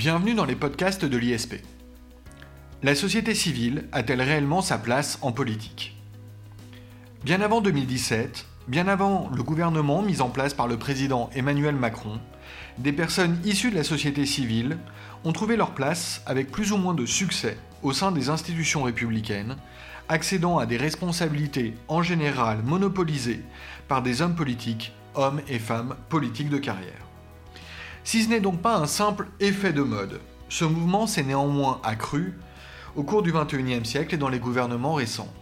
Bienvenue dans les podcasts de l'ISP. La société civile a-t-elle réellement sa place en politique? Bien avant 2017, bien avant le gouvernement mis en place par le président Emmanuel Macron, des personnes issues de la société civile ont trouvé leur place avec plus ou moins de succès au sein des institutions républicaines, accédant à des responsabilités en général monopolisées par des hommes politiques, hommes et femmes politiques de carrière. Si ce n'est donc pas un simple effet de mode, ce mouvement s'est néanmoins accru au cours du XXIe siècle et dans les gouvernements récents.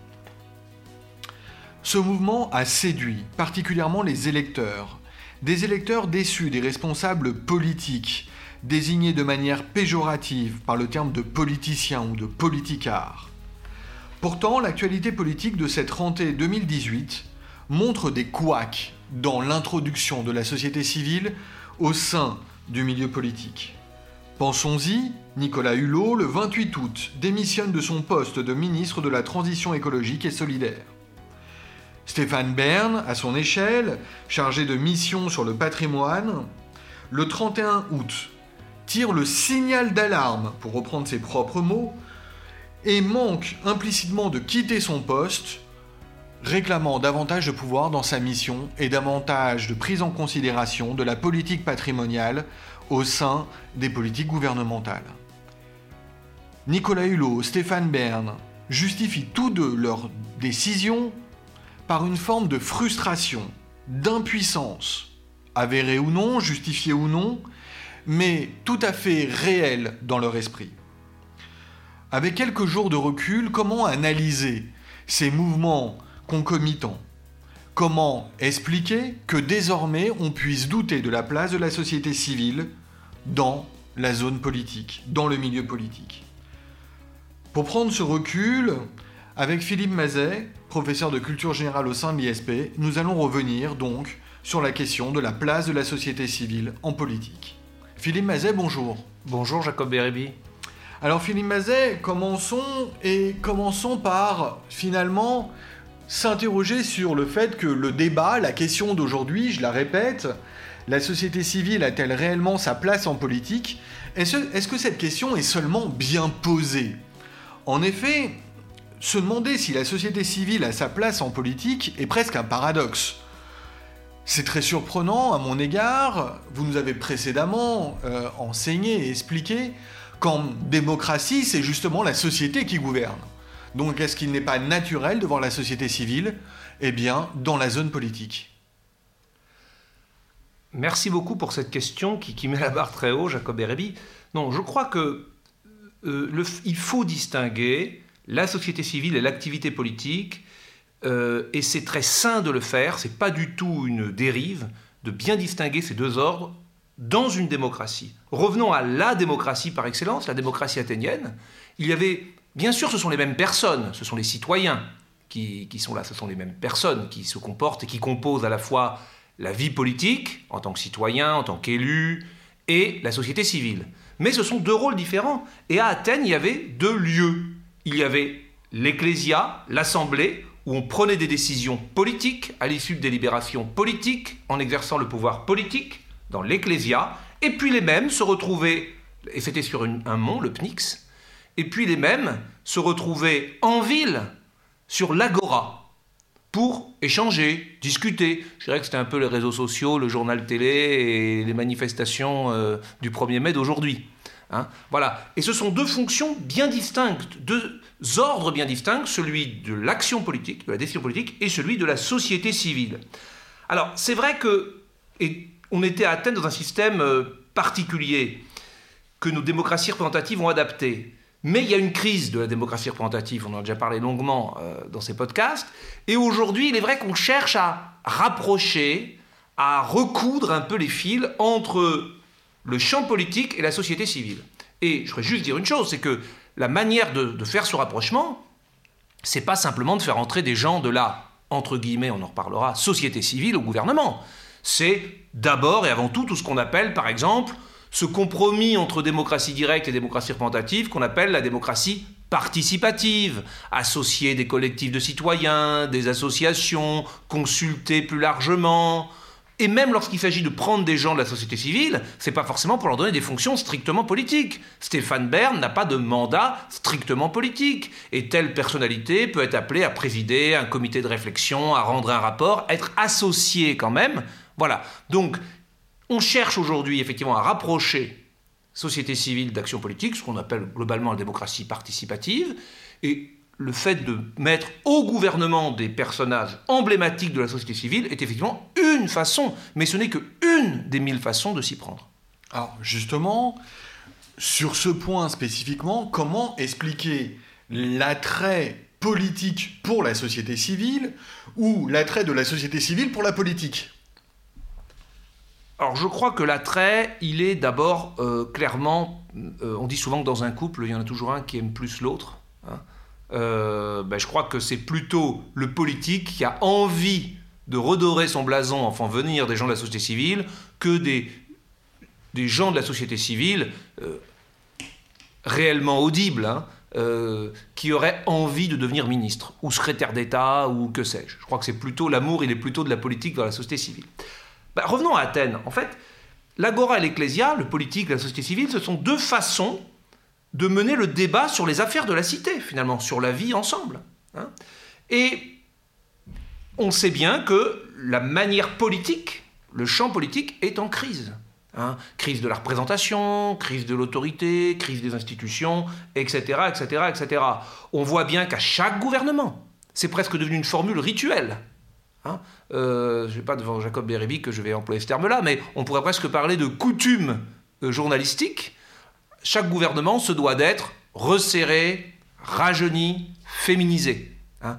Ce mouvement a séduit particulièrement les électeurs, des électeurs déçus des responsables politiques, désignés de manière péjorative par le terme de politicien ou de politicard. Pourtant, l'actualité politique de cette rentrée 2018 montre des couacs dans l'introduction de la société civile au sein du milieu politique. Pensons-y, Nicolas Hulot, le 28 août, démissionne de son poste de ministre de la Transition écologique et solidaire. Stéphane Bern, à son échelle, chargé de mission sur le patrimoine, le 31 août, tire le signal d'alarme, pour reprendre ses propres mots, et manque implicitement de quitter son poste réclamant davantage de pouvoir dans sa mission et davantage de prise en considération de la politique patrimoniale au sein des politiques gouvernementales. Nicolas Hulot, Stéphane Bern justifient tous deux leurs décisions par une forme de frustration, d'impuissance, avérée ou non, justifiée ou non, mais tout à fait réelle dans leur esprit. Avec quelques jours de recul, comment analyser ces mouvements concomitant. Comment expliquer que désormais on puisse douter de la place de la société civile dans la zone politique, dans le milieu politique? Pour prendre ce recul, avec Philippe Mazet, professeur de culture générale au sein de l'ISP, nous allons revenir donc sur la question de la place de la société civile en politique. Philippe Mazet, bonjour. Bonjour Jacob Bérébi. Alors Philippe Mazet, commençons et commençons par finalement s'interroger sur le fait que le débat, la question d'aujourd'hui, je la répète, la société civile a-t-elle réellement sa place en politique? Est-ce que cette question est seulement bien posée? En effet, se demander si la société civile a sa place en politique est presque un paradoxe. C'est très surprenant à mon égard, vous nous avez précédemment euh, enseigné et expliqué qu'en démocratie, c'est justement la société qui gouverne. Donc est-ce qu'il n'est pas naturel de la société civile Eh bien, dans la zone politique? Merci beaucoup pour cette question qui, met la barre très haut, Jacob Erebi. Non, je crois que euh, il faut distinguer la société civile et l'activité politique, euh, et c'est très sain de le faire. C'est pas du tout une dérive de bien distinguer ces deux ordres dans une démocratie. Revenons à la démocratie par excellence, la démocratie athénienne. Il y avait Bien sûr, ce sont les mêmes personnes, ce sont les citoyens qui, sont là, ce sont les mêmes personnes qui se comportent et qui composent à la fois la vie politique, en tant que citoyen, en tant qu'élu, et la société civile. Mais ce sont deux rôles différents. Et à Athènes, il y avait deux lieux. Il y avait l'ecclésia, l'assemblée, où on prenait des décisions politiques à l'issue de délibérations politiques, en exerçant le pouvoir politique dans l'ecclésia, et puis les mêmes se retrouvaient, et c'était sur un mont, le Pnyx, et puis les mêmes se retrouvaient en ville, sur l'agora, pour échanger, discuter. Je dirais que c'était un peu les réseaux sociaux, le journal télé et les manifestations euh, du 1er mai d'aujourd'hui. Hein. voilà. Et ce sont deux fonctions bien distinctes, deux ordres bien distincts, celui de l'action politique, de la décision politique, et celui de la société civile. Alors, c'est vrai que on était à Athènes dans un système euh, particulier que nos démocraties représentatives ont adapté. Mais il y a une crise de la démocratie représentative, on en a déjà parlé longuement euh, dans ces podcasts, et aujourd'hui il est vrai qu'on cherche à rapprocher, à recoudre un peu les fils entre le champ politique et la société civile. Et je voudrais juste dire une chose, c'est que la manière de, de faire ce rapprochement, c'est pas simplement de faire entrer des gens de la, entre guillemets, on en reparlera, société civile au gouvernement. C'est d'abord et avant tout tout ce qu'on appelle, par exemple, ce compromis entre démocratie directe et démocratie représentative qu'on appelle la démocratie participative, associer des collectifs de citoyens, des associations, consulter plus largement, Et même lorsqu'il s'agit de prendre des gens de la société civile, c'est pas forcément pour leur donner des fonctions strictement politiques. Stéphane Bern n'a pas de mandat strictement politique. Et telle personnalité peut être appelée à présider un comité de réflexion, à rendre un rapport, être associé quand même. Voilà. Donc, on cherche aujourd'hui effectivement à rapprocher société civile d'action politique, ce qu'on appelle globalement la démocratie participative. Et le fait de mettre au gouvernement des personnages emblématiques de la société civile est effectivement une façon, mais ce n'est que une des mille façons de s'y prendre. Alors justement, sur ce point spécifiquement, comment expliquer l'attrait politique pour la société civile ou l'attrait de la société civile pour la politique? Alors je crois que l'attrait, il est d'abord euh, clairement, euh, on dit souvent que dans un couple, il y en a toujours un qui aime plus l'autre. Hein. Euh, ben, je crois que c'est plutôt le politique qui a envie de redorer son blason en faisant venir des gens de la société civile que des, des gens de la société civile réellement audibles. Hein, qui auraient envie de devenir ministre ou secrétaire d'État ou que sais-je. Je crois que c'est plutôt l'amour, il est plutôt de la politique dans la société civile. Bah, revenons à Athènes. En fait, l'agora et l'ecclésia, le politique, la société civile, ce sont deux façons de mener le débat sur les affaires de la cité, finalement, sur la vie ensemble. Hein. Et on sait bien que la manière politique, le champ politique est en crise. Hein. Crise de la représentation, crise de l'autorité, crise des institutions, etc., etc., etc. On voit bien qu'à chaque gouvernement, c'est presque devenu une formule rituelle. Hein euh, je ne pas devant Jacob Bérébi que je vais employer ce terme-là, mais on pourrait presque parler de coutume euh, journalistique. Chaque gouvernement se doit d'être resserré, rajeuni, féminisé. Hein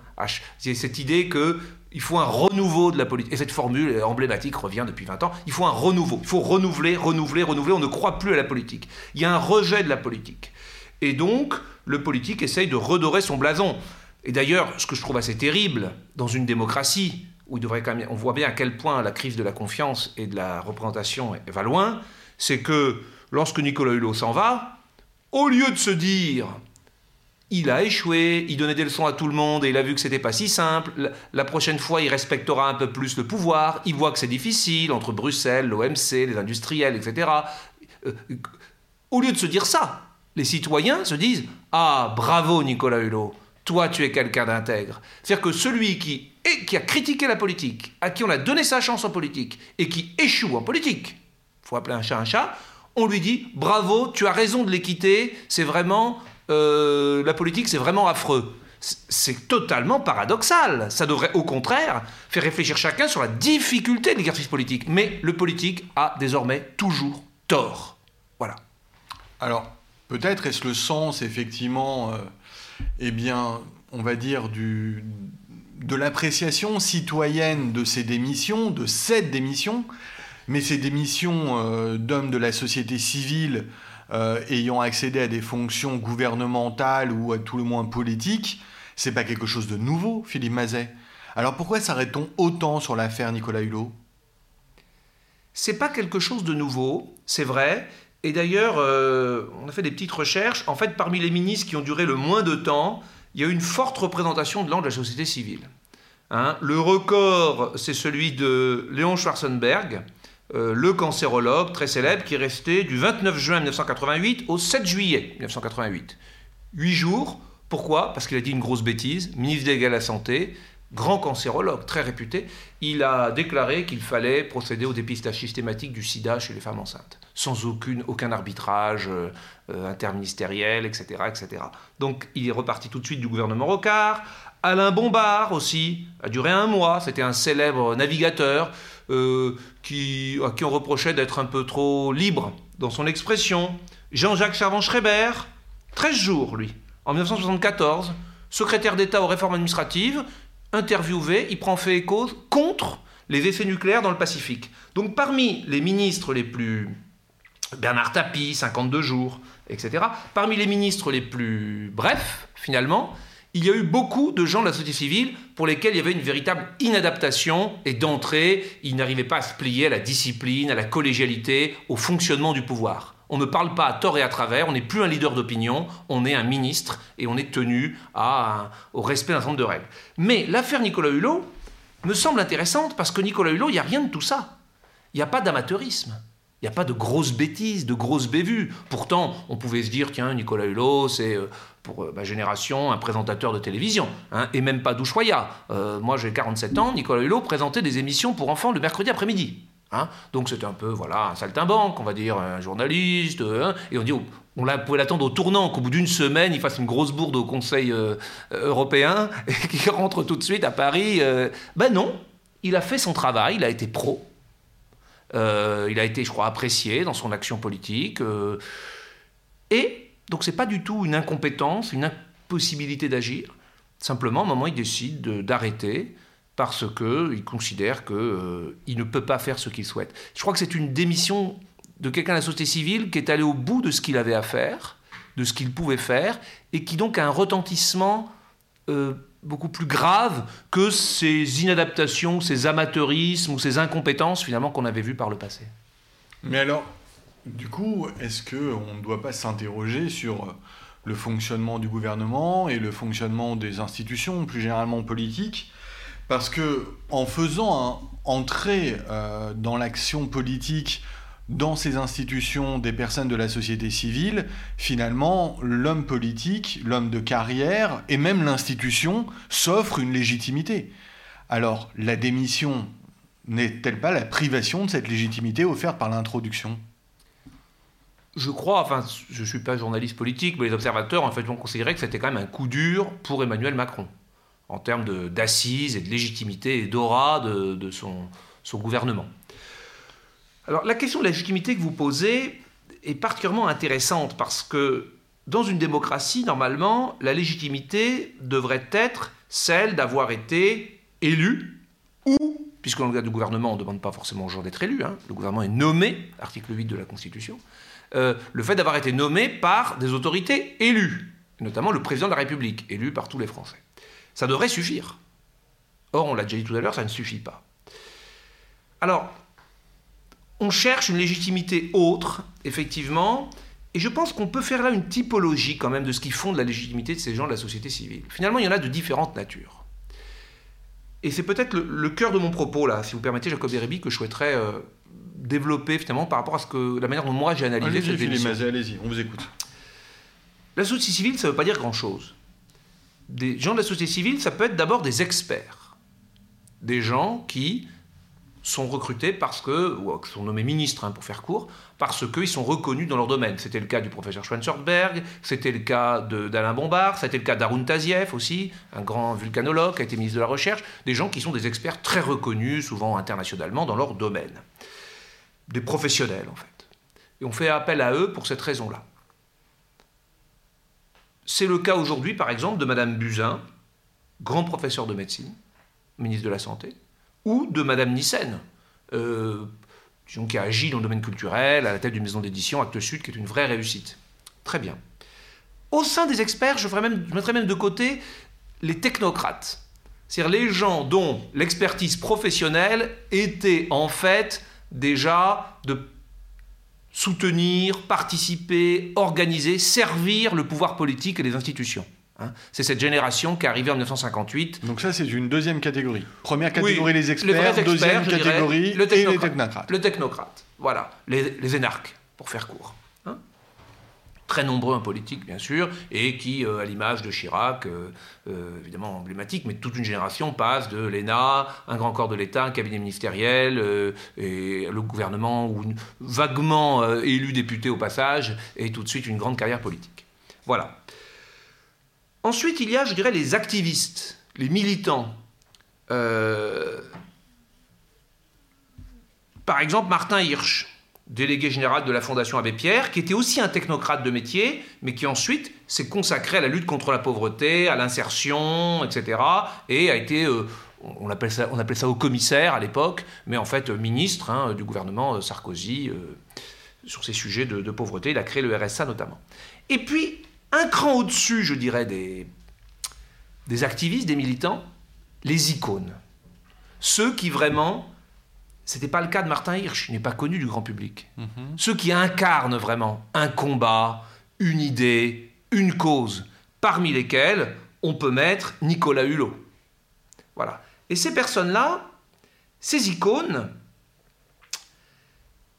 C'est cette idée qu'il faut un renouveau de la politique. Et cette formule emblématique revient depuis 20 ans. Il faut un renouveau. Il faut renouveler, renouveler, renouveler. On ne croit plus à la politique. Il y a un rejet de la politique. Et donc, le politique essaye de redorer son blason. Et d'ailleurs, ce que je trouve assez terrible dans une démocratie, où il devrait quand même, on voit bien à quel point la crise de la confiance et de la représentation va loin, c'est que lorsque Nicolas Hulot s'en va, au lieu de se dire il a échoué, il donnait des leçons à tout le monde et il a vu que c'était pas si simple. La prochaine fois, il respectera un peu plus le pouvoir. Il voit que c'est difficile entre Bruxelles, l'OMC, les industriels, etc. Euh, au lieu de se dire ça, les citoyens se disent Ah, bravo Nicolas Hulot, toi tu es quelqu'un d'intègre. C'est-à-dire que celui qui et qui a critiqué la politique, à qui on a donné sa chance en politique et qui échoue en politique, faut appeler un chat un chat, on lui dit bravo, tu as raison de l'équité, c'est vraiment euh, la politique, c'est vraiment affreux. C'est totalement paradoxal. Ça devrait au contraire faire réfléchir chacun sur la difficulté de l'exercice politique. Mais le politique a désormais toujours tort. Voilà. Alors, peut-être est-ce le sens, effectivement, euh, eh bien, on va dire, de l'appréciation citoyenne de ces démissions, de cette démission, mais ces démissions euh, d'hommes de la société civile euh, ayant accédé à des fonctions gouvernementales ou à tout le moins politiques, c'est pas quelque chose de nouveau, Philippe Mazet. Alors pourquoi s'arrête-t-on autant sur l'affaire Nicolas Hulot? C'est pas quelque chose de nouveau, c'est vrai. Et d'ailleurs, euh, on a fait des petites recherches. En fait, parmi les ministres qui ont duré le moins de temps, il y a eu une forte représentation de l'angle de la société civile. Hein. le record, c'est celui de Léon Schwarzenberg, euh, le cancérologue très célèbre, qui est resté du 29 juin 1988 au 7 juillet 1988. Huit jours. Pourquoi? Parce qu'il a dit une grosse bêtise. Ministre de la Santé, grand cancérologue, très réputé, il a déclaré qu'il fallait procéder au dépistage systématique du sida chez les femmes enceintes, sans aucun arbitrage euh, euh, interministériel, etc., etc. Donc il est reparti tout de suite du gouvernement Rocard. Alain Bombard aussi, a duré un mois, c'était un célèbre navigateur euh, qui, à qui on reprochait d'être un peu trop libre dans son expression. Jean-Jacques Servan-Schreiber, 13 jours lui, en 1974, secrétaire d'État aux réformes administratives, interviewé, il prend fait et cause contre les effets nucléaires dans le Pacifique. Donc parmi les ministres les plus... Bernard Tapie, 52 jours, etc. Parmi les ministres les plus brefs, finalement, il y a eu beaucoup de gens de la société civile pour lesquels il y avait une véritable inadaptation et d'entrée, ils n'arrivaient pas à se plier à la discipline, à la collégialité, au fonctionnement du pouvoir. On ne parle pas à tort et à travers, on n'est plus un leader d'opinion, on est un ministre et on est tenu au respect d'un certain nombre de règles. Mais l'affaire Nicolas Hulot me semble intéressante parce que Nicolas Hulot, il n'y a rien de tout ça. Il n'y a pas d'amateurisme. Il n'y a pas de grosses bêtises, de grosses bévues. Pourtant, on pouvait se dire, tiens, Nicolas Hulot, c'est euh, pour euh, ma génération un présentateur de télévision, hein, et même pas Douchoya. Euh, moi, j'ai 47 ans, Nicolas Hulot présentait des émissions pour enfants le mercredi après-midi. Hein. Donc c'était un peu, voilà, un saltimbanque, on va dire, un journaliste, hein. et on dit, on pouvait l'attendre au tournant, qu'au bout d'une semaine, il fasse une grosse bourde au Conseil européen, et qu'il rentre tout de suite à Paris. ben non, il a fait son travail, il a été pro, euh, il a été, je crois, apprécié dans son action politique. Euh, et donc, c'est pas du tout une incompétence, une impossibilité d'agir. Simplement, à un moment, il décide d'arrêter parce qu'il considère qu'il euh, ne peut pas faire ce qu'il souhaite. Je crois que c'est une démission de quelqu'un de la société civile qui est allé au bout de ce qu'il avait à faire, de ce qu'il pouvait faire, et qui donc a un retentissement beaucoup plus grave que ces inadaptations, ces amateurismes ou ces incompétences finalement qu'on avait vues par le passé. Mais alors, du coup, est-ce qu'on ne doit pas s'interroger sur euh, le fonctionnement du gouvernement et le fonctionnement des institutions, plus généralement politiques Parce que en faisant entrer euh, dans l'action politique dans ces institutions des personnes de la société civile, finalement, l'homme politique, l'homme de carrière et même l'institution s'offrent une légitimité. Alors, la démission n'est-elle pas la privation de cette légitimité offerte par l'introduction? Je crois, enfin, je ne suis pas journaliste politique, mais les observateurs en fait vont considérer que c'était quand même un coup dur pour Emmanuel Macron, en termes d'assises et de légitimité et d'aura de, son, gouvernement. Alors la question de la légitimité que vous posez est particulièrement intéressante parce que dans une démocratie, normalement, la légitimité devrait être celle d'avoir été élu ou, puisque dans le cas du gouvernement, on ne demande pas forcément aux gens d'être élus, hein, le gouvernement est nommé, article 8 de la Constitution, euh, le fait d'avoir été nommé par des autorités élues, notamment le président de la République, élu par tous les Français. Ça devrait suffire. Or, on l'a déjà dit tout à l'heure, ça ne suffit pas. Alors, on cherche une légitimité autre, effectivement, et je pense qu'on peut faire là une typologie quand même de ce qui fonde la légitimité de ces gens de la société civile. Finalement, il y en a de différentes natures. Et c'est peut-être le, cœur de mon propos, là, si vous permettez, Jacob Erebi, que je souhaiterais euh, développer finalement par rapport à ce que, la manière dont moi j'ai analysé cette émission. Allez-y, on vous écoute. La société civile, ça ne veut pas dire grand-chose. Des gens de la société civile, ça peut être d'abord des experts. Des gens qui sont recrutés parce que, ou sont nommés ministres hein, pour faire court, parce qu'ils sont reconnus dans leur domaine. C'était le cas du professeur Schweinsortberg, c'était le cas d'Alain Bombard, c'était le cas d'Arun Taziev aussi, un grand vulcanologue qui a été ministre de la Recherche, des gens qui sont des experts très reconnus, souvent internationalement, dans leur domaine. Des professionnels en fait. Et on fait appel à eux pour cette raison-là. C'est le cas aujourd'hui, par exemple, de Madame Buzyn, grand professeur de médecine, ministre de la Santé, ou de Madame Nissen, euh, qui a agi dans le domaine culturel, à la tête d'une maison d'édition, Actes Sud, qui est une vraie réussite. Très bien. Au sein des experts, je, même, je mettrais même de côté les technocrates, c'est-à-dire les gens dont l'expertise professionnelle était en fait déjà de soutenir, participer, organiser, servir le pouvoir politique et les institutions. Hein. c'est cette génération qui est arrivée en 1958. Donc ça, c'est une deuxième catégorie. Première catégorie, les experts. deuxième catégorie, le les technocrates. Le technocrate, voilà. Les, énarques, pour faire court. Très nombreux en politique, bien sûr, et qui, euh, à l'image de Chirac, euh, euh, évidemment emblématique, mais toute une génération passe de l'ENA, un grand corps de l'État, un cabinet ministériel, et le gouvernement, ou vaguement élu député au passage, et tout de suite une grande carrière politique. Voilà. Ensuite, il y a, je dirais, les activistes, les militants. Par exemple, Martin Hirsch, délégué général de la Fondation Abbé Pierre, qui était aussi un technocrate de métier, mais qui ensuite s'est consacré à la lutte contre la pauvreté, à l'insertion, etc. Et a été, euh, on, appelle ça, on appelait ça au commissaire à l'époque, mais en fait ministre hein, du gouvernement euh, Sarkozy sur ces sujets de, pauvreté. Il a créé le RSA notamment. Et puis, un cran au-dessus, je dirais, des activistes, des militants, les icônes. Ceux qui vraiment, c'était pas le cas de Martin Hirsch, il n'est pas connu du grand public. Mhm. Ceux qui incarnent vraiment un combat, une idée, une cause, parmi lesquels on peut mettre Nicolas Hulot. Voilà. Et ces personnes-là, ces icônes,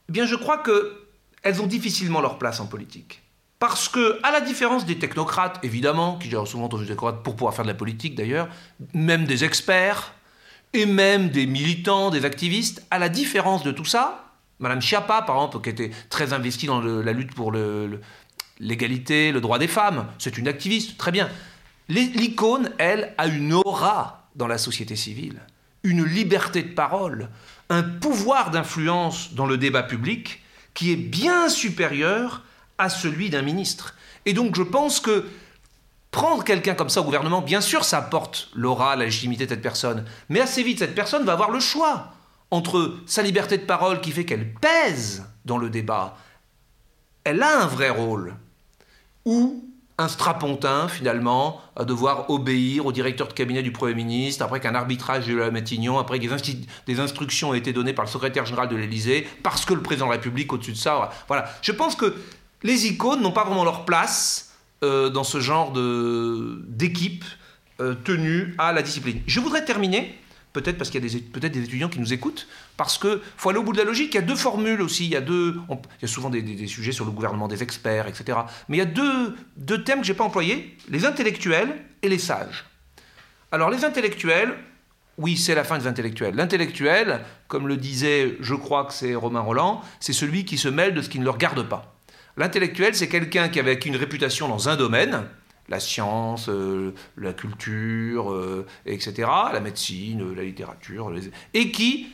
Eh bien, je crois qu'elles ont difficilement leur place en politique. Parce que, à la différence des technocrates, évidemment, qui gèrent souvent des technocrates pour pouvoir faire de la politique d'ailleurs, même des experts, et même des militants, des activistes, à la différence de tout ça, Madame Chiappa, par exemple, qui était très investie dans la lutte pour l'égalité, le droit des femmes, c'est une activiste, très bien. L'icône, elle, a une aura dans la société civile, une liberté de parole, un pouvoir d'influence dans le débat public qui est bien supérieur à celui d'un ministre. Et donc je pense que prendre quelqu'un comme ça au gouvernement, bien sûr, ça apporte l'aura, la légitimité de cette personne. Mais assez vite, cette personne va avoir le choix entre sa liberté de parole qui fait qu'elle pèse dans le débat, elle a un vrai rôle, ou un strapontin, finalement, à devoir obéir au directeur de cabinet du Premier ministre, après qu'un arbitrage de la Matignon, après que des, des, instructions aient été données par le secrétaire général de l'Élysée, parce que le président de la République, au-dessus de ça, voilà. Je pense que les icônes n'ont pas vraiment leur place euh, dans ce genre d'équipe euh, tenue à la discipline. Je voudrais terminer, peut-être parce qu'il y a peut-être des étudiants qui nous écoutent, parce qu'il faut aller au bout de la logique. Il y a deux formules aussi. Il y a, deux, il y a souvent des, sujets sur le gouvernement des experts, etc. Mais il y a deux, deux thèmes que je n'ai pas employés les intellectuels et les sages. Alors, les intellectuels, oui, c'est la fin des intellectuels. L'intellectuel, comme le disait, je crois que c'est Romain Roland, c'est celui qui se mêle de ce qui ne le regarde pas. L'intellectuel, c'est quelqu'un qui avait une réputation dans un domaine, la science, euh, la culture, euh, etc., la médecine, la littérature, et qui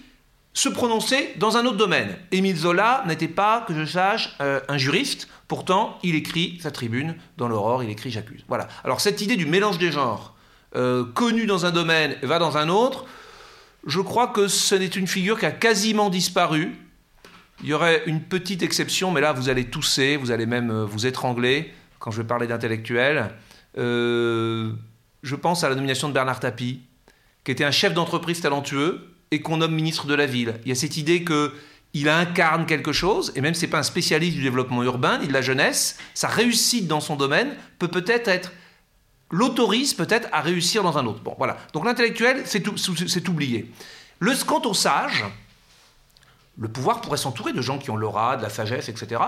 se prononçait dans un autre domaine. Émile Zola n'était pas, que je sache, euh, un juriste, pourtant il écrit sa tribune dans l'Aurore, il écrit J'accuse. Voilà. Alors cette idée du mélange des genres, connu dans un domaine, va dans un autre, je crois que ce n'est une figure qui a quasiment disparu, il y aurait une petite exception, mais là vous allez tousser, vous allez même euh, vous étrangler quand je vais parler d'intellectuel. Euh, je pense à la nomination de Bernard Tapie, qui était un chef d'entreprise talentueux et qu'on nomme ministre de la ville. Il y a cette idée que il incarne quelque chose, et même si n'est pas un spécialiste du développement urbain ni de la jeunesse, sa réussite dans son domaine peut peut-être être, l'autorise peut-être à réussir dans un autre. Bon, voilà. Donc l'intellectuel, c'est oublié. Le, quant au sage, le pouvoir pourrait s'entourer de gens qui ont l'aura, de la sagesse, etc.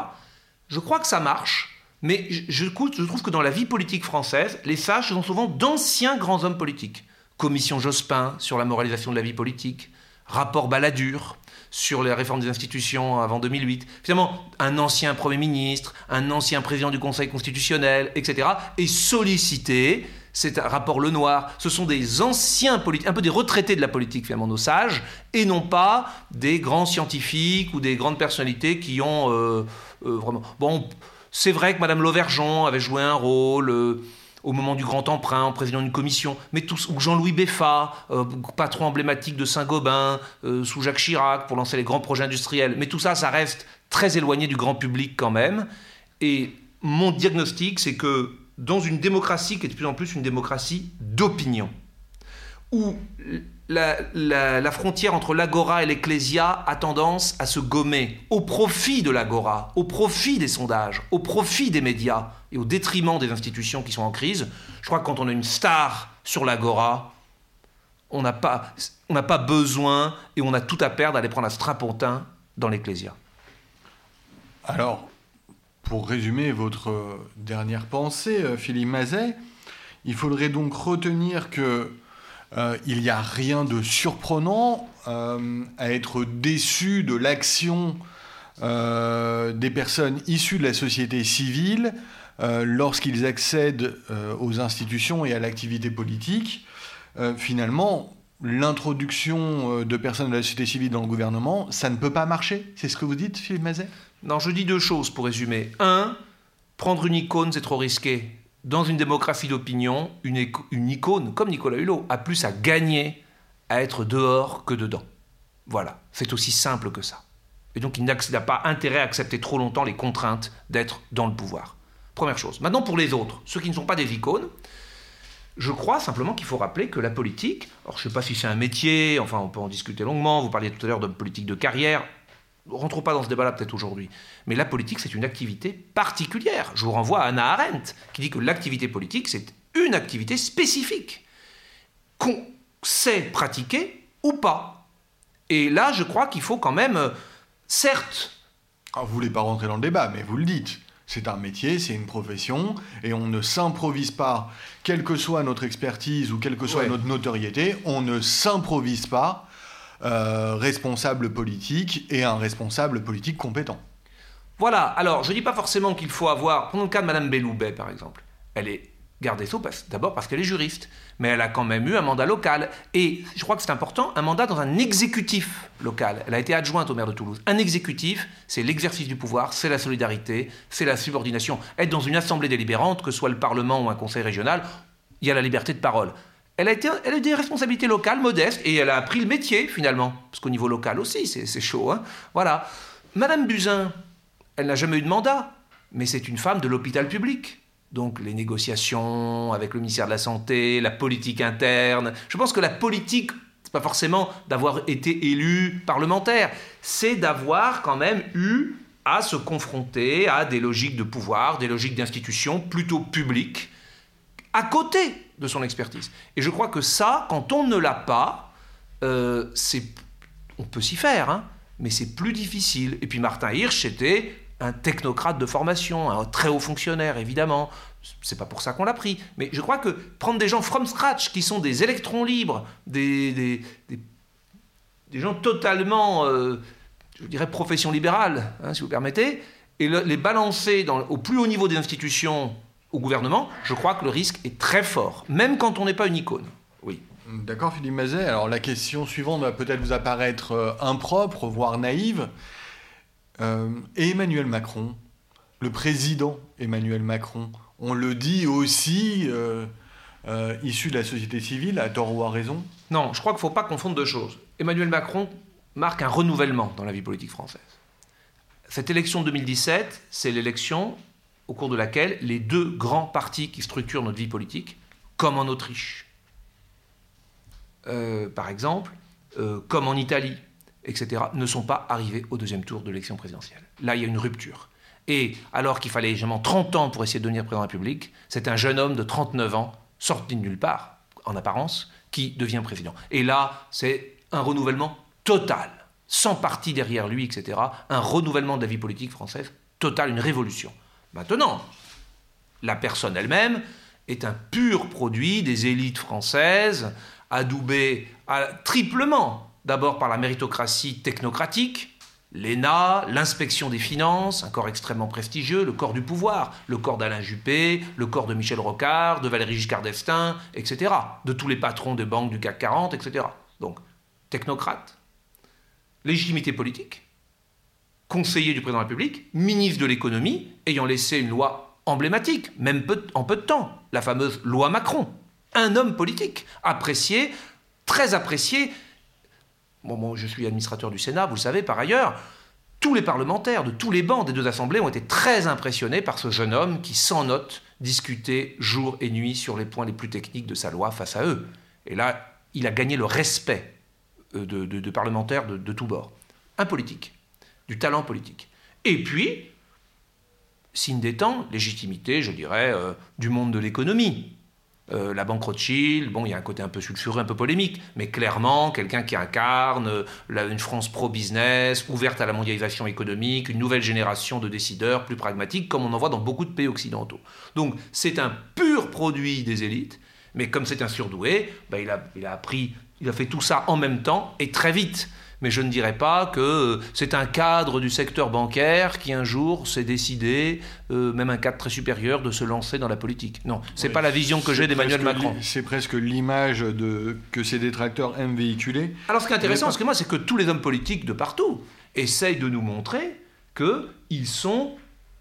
Je crois que ça marche, mais je, trouve que dans la vie politique française, les sages sont souvent d'anciens grands hommes politiques. Commission Jospin sur la moralisation de la vie politique, rapport Balladur sur les réformes des institutions avant 2008. Finalement, un ancien Premier ministre, un ancien président du Conseil constitutionnel, etc. est sollicité c'est un rapport Lenoir, ce sont des anciens politiques, un peu des retraités de la politique finalement, nos sages, et non pas des grands scientifiques ou des grandes personnalités qui ont euh, euh, vraiment... Bon, c'est vrai que Madame Lauvergeon avait joué un rôle... Euh, au moment du grand emprunt, en président d'une commission, mais tous, ou Jean-Louis Beffa, patron emblématique de Saint-Gobain, sous Jacques Chirac, pour lancer les grands projets industriels. Mais tout ça, ça reste très éloigné du grand public quand même. Et mon diagnostic, c'est que dans une démocratie qui est de plus en plus une démocratie d'opinion, où la, frontière entre l'agora et l'ecclésia a tendance à se gommer au profit de l'agora, au profit des sondages, au profit des médias et au détriment des institutions qui sont en crise. Je crois que quand on a une star sur l'agora, on n'a pas, pas besoin et on a tout à perdre d'aller prendre un strapontin dans l'ecclésia. Alors, pour résumer votre dernière pensée, euh, Philippe Mazet, il faudrait donc retenir que euh, il n'y a rien de surprenant euh, à être déçu de l'action des personnes issues de la société civile lorsqu'ils accèdent aux institutions et à l'activité politique. finalement, l'introduction de personnes de la société civile dans le gouvernement, ça ne peut pas marcher. C'est ce que vous dites, Philippe Mazet? Non, je dis deux choses pour résumer. Un, prendre une icône, c'est trop risqué. Dans une démocratie d'opinion, une, une, icône, comme Nicolas Hulot, a plus à gagner à être dehors que dedans. Voilà, c'est aussi simple que ça. Et donc il n'a pas intérêt à accepter trop longtemps les contraintes d'être dans le pouvoir. Première chose. Maintenant pour les autres, ceux qui ne sont pas des icônes, je crois simplement qu'il faut rappeler que la politique, alors je ne sais pas si c'est un métier, enfin on peut en discuter longuement, vous parliez tout à l'heure de politique de carrière, rentrons pas dans ce débat-là peut-être aujourd'hui, mais la politique, c'est une activité particulière. Je vous renvoie à Anna Arendt, qui dit que l'activité politique, c'est une activité spécifique, qu'on sait pratiquer ou pas. Et là, je crois qu'il faut quand même, euh, certes, ah, Vous voulez pas rentrer dans le débat, mais vous le dites. C'est un métier, c'est une profession, et on ne s'improvise pas, quelle que soit notre expertise ou quelle que soit notre notoriété, on ne s'improvise pas euh, responsable politique et un responsable politique compétent. Voilà, alors je ne dis pas forcément qu'il faut avoir, prenons le cas de Mme Belloubet par exemple, elle est garde des Sceaux d'abord parce qu'elle est juriste, mais elle a quand même eu un mandat local. Et je crois que c'est important, un mandat dans un exécutif local. Elle a été adjointe au maire de Toulouse. Un exécutif, c'est l'exercice du pouvoir, c'est la solidarité, c'est la subordination. Être dans une assemblée délibérante, que ce soit le Parlement ou un conseil régional, il y a la liberté de parole. Elle a, été, elle a eu des responsabilités locales modestes et elle a appris le métier finalement, parce qu'au niveau local aussi, c'est chaud. Hein voilà. Madame Buzyn, elle n'a jamais eu de mandat, mais c'est une femme de l'hôpital public donc les négociations avec le ministère de la Santé, la politique interne. Je pense que la politique, c'est pas forcément d'avoir été élu parlementaire, c'est d'avoir quand même eu à se confronter à des logiques de pouvoir, des logiques d'institutions plutôt publiques, à côté de son expertise. Et je crois que ça, quand on ne l'a pas, euh, on peut s'y faire, hein, mais c'est plus difficile. Et puis Martin Hirsch, c'était un technocrate de formation, un très haut fonctionnaire, évidemment. C'est pas pour ça qu'on l'a pris. Mais je crois que prendre des gens from scratch, qui sont des électrons libres, des, des, des, gens totalement, euh, je dirais, profession libérale, hein, si vous permettez, et les balancer au plus haut niveau des institutions, au gouvernement, je crois que le risque est très fort, même quand on n'est pas une icône. Oui. D'accord, Philippe Mazet. Alors la question suivante va peut-être vous apparaître euh, impropre, voire naïve. Euh, et Emmanuel Macron, le président Emmanuel Macron, on le dit aussi euh, euh, issu de la société civile, à tort ou à raison? Non, je crois qu'il ne faut pas confondre deux choses. Emmanuel Macron marque un renouvellement dans la vie politique française. Cette élection 2017, c'est l'élection au cours de laquelle les deux grands partis qui structurent notre vie politique, comme en Autriche, par exemple, comme en Italie, etc., ne sont pas arrivés au deuxième tour de l'élection présidentielle. Là, il y a une rupture. Et alors qu'il fallait généralement 30 ans pour essayer de devenir président de la République, c'est un jeune homme de 39 ans, sorti de nulle part, en apparence, qui devient président. Et là, c'est un renouvellement total, sans parti derrière lui, etc. Un renouvellement de la vie politique française total, une révolution. Maintenant, la personne elle-même est un pur produit des élites françaises, adoubées triplement D'abord par la méritocratie technocratique, l'ENA, l'inspection des finances, un corps extrêmement prestigieux, le corps du pouvoir, le corps d'Alain Juppé, le corps de Michel Rocard, de Valéry Giscard d'Estaing, etc. De tous les patrons des banques du CAC 40, etc. Donc, technocrate, légitimité politique, conseiller du président de la République, ministre de l'économie, ayant laissé une loi emblématique, même en peu de temps, la fameuse loi Macron. Un homme politique, apprécié, très apprécié, je suis administrateur du Sénat, vous le savez par ailleurs. Tous les parlementaires de tous les bancs des deux assemblées ont été très impressionnés par ce jeune homme qui, sans note, discutait jour et nuit sur les points les plus techniques de sa loi face à eux. Et là, il a gagné le respect euh, de, parlementaires de, de tous bords. Un politique, du talent politique. Et puis, signe des temps, légitimité, je dirais, euh, du monde de l'économie. Euh, la banque Rothschild, bon, il y a un côté un peu sulfureux, un peu polémique, mais clairement, quelqu'un qui incarne euh, une France pro-business, ouverte à la mondialisation économique, une nouvelle génération de décideurs plus pragmatiques, comme on en voit dans beaucoup de pays occidentaux. Donc, c'est un pur produit des élites, mais comme c'est un surdoué, a, il a appris, il a fait tout ça en même temps et très vite mais je ne dirais pas que c'est un cadre du secteur bancaire qui un jour s'est décidé, euh, même un cadre très supérieur, de se lancer dans la politique. Non, c'est n'est pas la vision que j'ai d'Emmanuel Macron. C'est presque l'image de, que ces détracteurs aiment véhiculer. Alors ce qui est intéressant, que moi, c'est que tous les hommes politiques de partout essayent de nous montrer qu'ils sont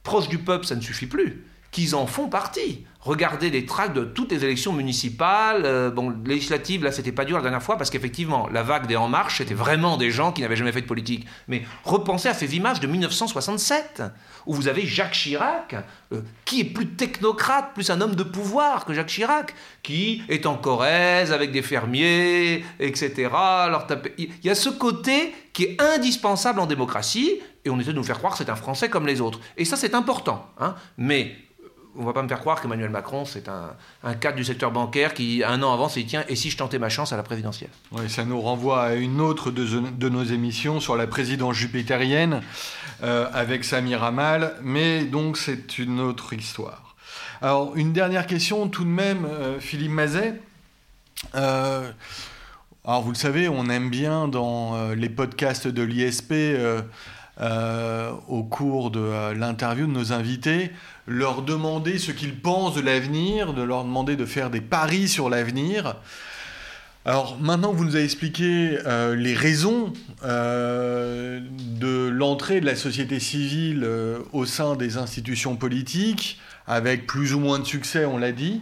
proches du peuple, ça ne suffit plus, qu'ils en font partie. Regardez les tracts de toutes les élections municipales, euh, bon, législatives, là c'était pas dur la dernière fois parce qu'effectivement, la vague des En Marche, c'était vraiment des gens qui n'avaient jamais fait de politique. Mais repensez à ces images de 1967, où vous avez Jacques Chirac, euh, qui est plus technocrate, plus un homme de pouvoir que Jacques Chirac, qui est en Corrèze avec des fermiers, etc. Alors, il y a ce côté qui est indispensable en démocratie, et on essaie de nous faire croire que c'est un Français comme les autres. Et ça, c'est important. Hein. Mais on va pas me faire croire qu'Emmanuel Macron, c'est un, cadre du secteur bancaire qui, un an avant, s'est dit tiens, et si je tentais ma chance à la présidentielle Oui, ça nous renvoie à une autre de, nos émissions sur la présidence jupitérienne euh, avec Samir Amal, mais donc c'est une autre histoire. Alors, une dernière question tout de même, euh, Philippe Mazet. Euh, alors, vous le savez, on aime bien dans les podcasts de l'ISP euh, au cours de euh, l'interview de nos invités, leur demander ce qu'ils pensent de l'avenir, de leur demander de faire des paris sur l'avenir. Alors maintenant que vous nous avez expliqué euh, les raisons de l'entrée de la société civile au sein des institutions politiques, avec plus ou moins de succès, on l'a dit,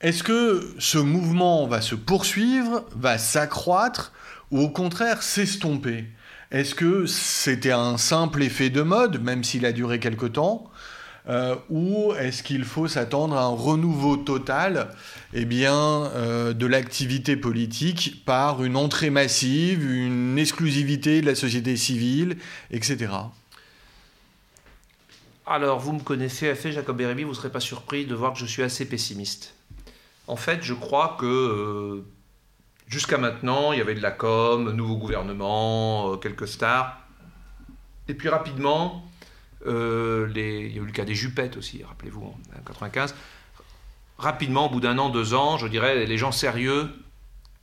est-ce que ce mouvement va se poursuivre, va s'accroître, ou au contraire s'estomper? Est-ce que c'était un simple effet de mode, même s'il a duré quelque temps euh, ou est-ce qu'il faut s'attendre à un renouveau total eh bien, euh, de l'activité politique par une entrée massive, une exclusivité de la société civile, etc. Alors, vous me connaissez assez, Jacob Bérébi, vous ne serez pas surpris de voir que je suis assez pessimiste. En fait, je crois que euh, Jusqu'à maintenant, il y avait de la com, nouveau gouvernement, euh, quelques stars. Et puis rapidement, euh, il y a eu le cas des Jupettes aussi, rappelez-vous, en 1995. Rapidement, au bout d'un an, deux ans, je dirais, les gens sérieux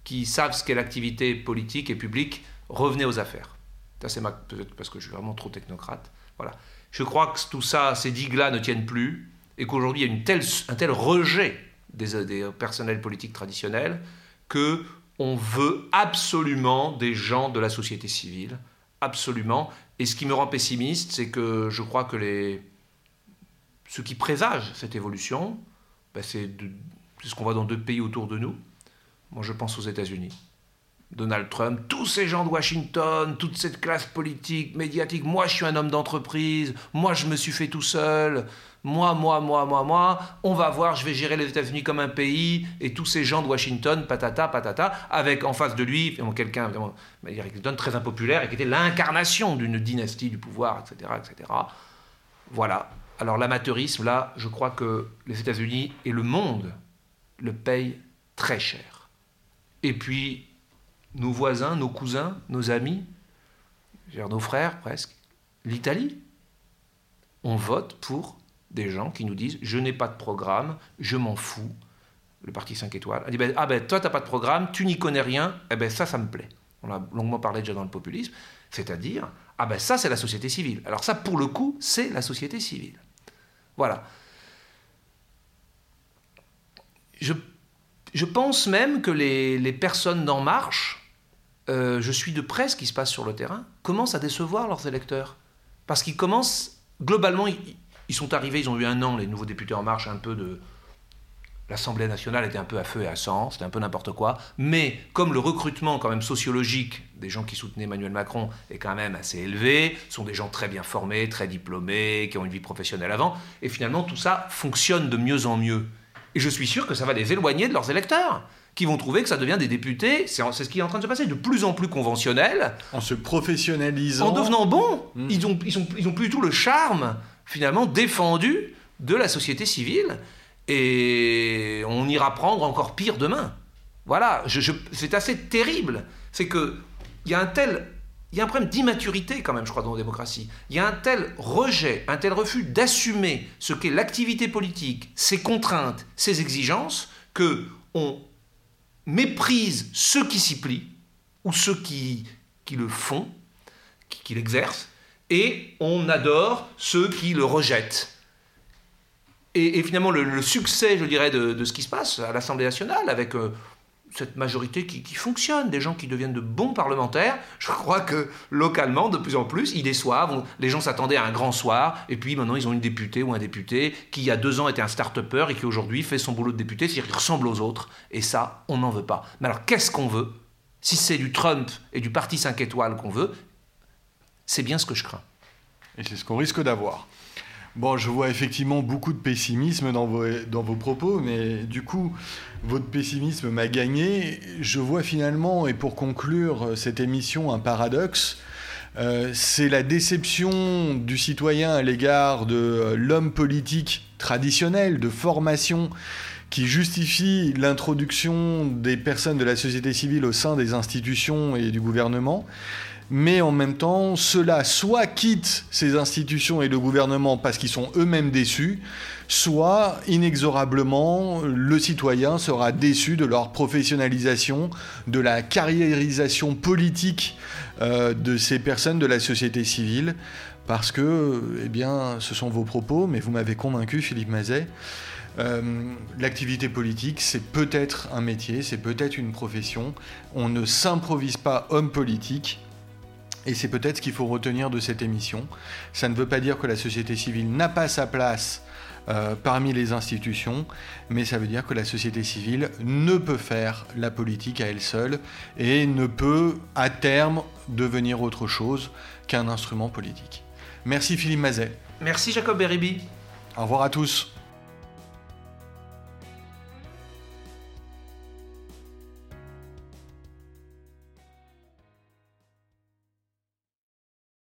qui savent ce qu'est l'activité politique et publique revenaient aux affaires. Ça, c'est peut-être parce que je suis vraiment trop technocrate. Voilà. Je crois que tout ça, ces digues-là ne tiennent plus et qu'aujourd'hui, il y a une telle, un tel rejet des personnels politiques traditionnels que on veut absolument des gens de la société civile, absolument. Et ce qui me rend pessimiste, c'est que je crois que les... ce qui présage cette évolution, ben, c'est ce qu'on voit dans deux pays autour de nous. Moi, je pense aux États-Unis. Donald Trump, tous ces gens de Washington, toute cette classe politique, médiatique, moi je suis un homme d'entreprise, moi je me suis fait tout seul, moi, moi, moi, moi, moi, on va voir, je vais gérer les États-Unis comme un pays, et tous ces gens de Washington, patata, patata, avec en face de lui quelqu'un, évidemment, donne très impopulaire, et qui était l'incarnation d'une dynastie du pouvoir, etc., etc. Voilà. Alors l'amateurisme, là, je crois que les États-Unis et le monde le payent très cher. Et puis, nos voisins, nos cousins, nos amis, nos frères presque, l'Italie, on vote pour des gens qui nous disent je n'ai pas de programme, je m'en fous. Le parti 5 étoiles a dit ben, ah ben toi t'as pas de programme, tu n'y connais rien, eh ben ça ça me plaît. On a longuement parlé déjà dans le populisme, c'est-à-dire ah ben ça c'est la société civile. Alors ça pour le coup c'est la société civile. Voilà. Je, je pense même que les, les personnes d'En Marche, euh, je suis de près ce qui se passe sur le terrain, commencent à décevoir leurs électeurs. Parce qu'ils commencent, globalement, ils sont arrivés, ils ont eu un an, les nouveaux députés En Marche, un peu de. L'Assemblée nationale était un peu à feu et à sang, c'était un peu n'importe quoi. Mais comme le recrutement, quand même sociologique, des gens qui soutenaient Emmanuel Macron est quand même assez élevé, sont des gens très bien formés, très diplômés, qui ont une vie professionnelle avant, et finalement tout ça fonctionne de mieux en mieux. Et je suis sûr que ça va les éloigner de leurs électeurs qui vont trouver que ça devient des députés, c'est ce qui est en train de se passer, de plus en plus conventionnel. En se professionnalisant. En devenant bons. Hmm. Ils n'ont ils ont, ils ont plus du tout le charme finalement défendu de la société civile et on ira prendre encore pire demain. Voilà, c'est assez terrible. C'est que il y a un tel, il y a un problème d'immaturité quand même, je crois, dans la démocratie. Il y a un tel rejet, un tel refus d'assumer ce qu'est l'activité politique, ses contraintes, ses exigences, que on méprise ceux qui s'y plient ou ceux qui, le font, qui, qui l'exercent, et on adore ceux qui le rejettent. Et, finalement, le, succès, je dirais, de, ce qui se passe à l'Assemblée nationale, avec euh, cette majorité qui, fonctionne, des gens qui deviennent de bons parlementaires, je crois que localement, de plus en plus, ils déçoivent. les gens s'attendaient à un grand soir, et puis maintenant, ils ont une députée ou un député qui, il y a deux ans, était un start-upper et qui aujourd'hui fait son boulot de député, c'est-à-dire qu'il ressemble aux autres. Et ça, on n'en veut pas. Mais alors, qu'est-ce qu'on veut? Si c'est du Trump et du Parti 5 étoiles qu'on veut, c'est bien ce que je crains. Et c'est ce qu'on risque d'avoir. Bon, je vois effectivement beaucoup de pessimisme dans vos, propos, mais du coup, votre pessimisme m'a gagné. Je vois finalement, et pour conclure cette émission, un paradoxe. Euh, c'est la déception du citoyen à l'égard de euh, l'homme politique traditionnelle de formation qui justifie l'introduction des personnes de la société civile au sein des institutions et du gouvernement, mais en même temps, ceux-là soit quittent ces institutions et le gouvernement parce qu'ils sont eux-mêmes déçus, soit inexorablement le citoyen sera déçu de leur professionnalisation, de la carriérisation politique euh, de ces personnes de la société civile, parce que, eh bien, ce sont vos propos, mais vous m'avez convaincu, Philippe Mazet. Euh, l'activité politique, c'est peut-être un métier, c'est peut-être une profession. On ne s'improvise pas homme politique. Et c'est peut-être ce qu'il faut retenir de cette émission. Ça ne veut pas dire que la société civile n'a pas sa place euh, parmi les institutions, mais ça veut dire que la société civile ne peut faire la politique à elle seule et ne peut à terme devenir autre chose qu'un instrument politique. Merci Philippe Mazet. Merci Jacob Beribi. Au revoir à tous.